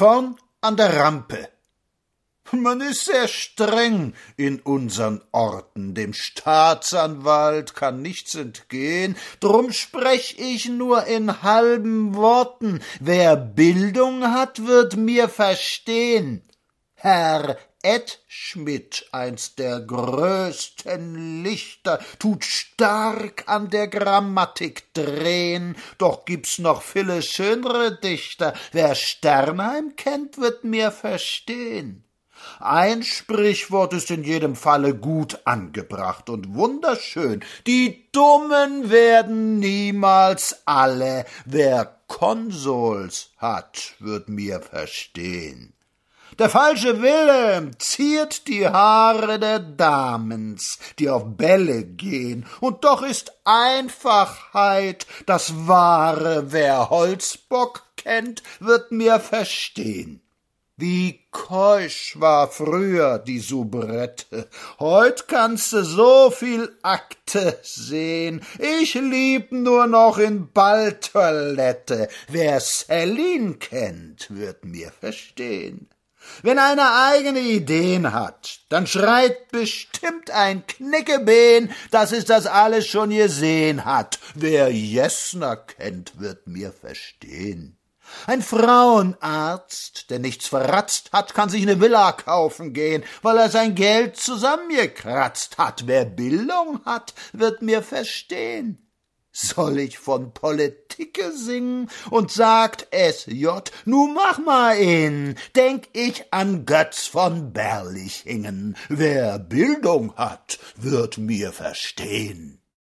vorn an der Rampe. Man ist sehr streng in unsern Orten, dem Staatsanwalt kann nichts entgehen, drum sprech ich nur in halben Worten, wer Bildung hat, wird mir verstehen. Herr Ed Schmidt, eins der größten Lichter, tut stark an der Grammatik drehen, doch gibt's noch viele schönere Dichter, wer Sternheim kennt, wird mir verstehen. Ein Sprichwort ist in jedem Falle gut angebracht und wunderschön. Die Dummen werden niemals alle. Wer Konsols hat, wird mir verstehen. Der falsche Wille ziert die Haare der Damens, die auf Bälle gehen, und doch ist Einfachheit das Wahre. Wer Holzbock kennt, wird mir verstehen. Wie keusch war früher die Soubrette, heut kannst du so viel Akte sehen, ich lieb nur noch in Balltoilette, wer Celine kennt, wird mir verstehen. Wenn einer eigene Ideen hat, dann schreit bestimmt ein Knickebeen, dass es das alles schon gesehen hat. Wer Jessner kennt, wird mir verstehen. Ein Frauenarzt, der nichts verratzt hat, kann sich eine Villa kaufen gehen, weil er sein Geld zusammengekratzt hat. Wer Bildung hat, wird mir verstehen. Soll ich von Politike singen und sagt SJ, nu mach mal in, denk ich an Götz von Berlichingen. Wer Bildung hat, wird mir verstehen.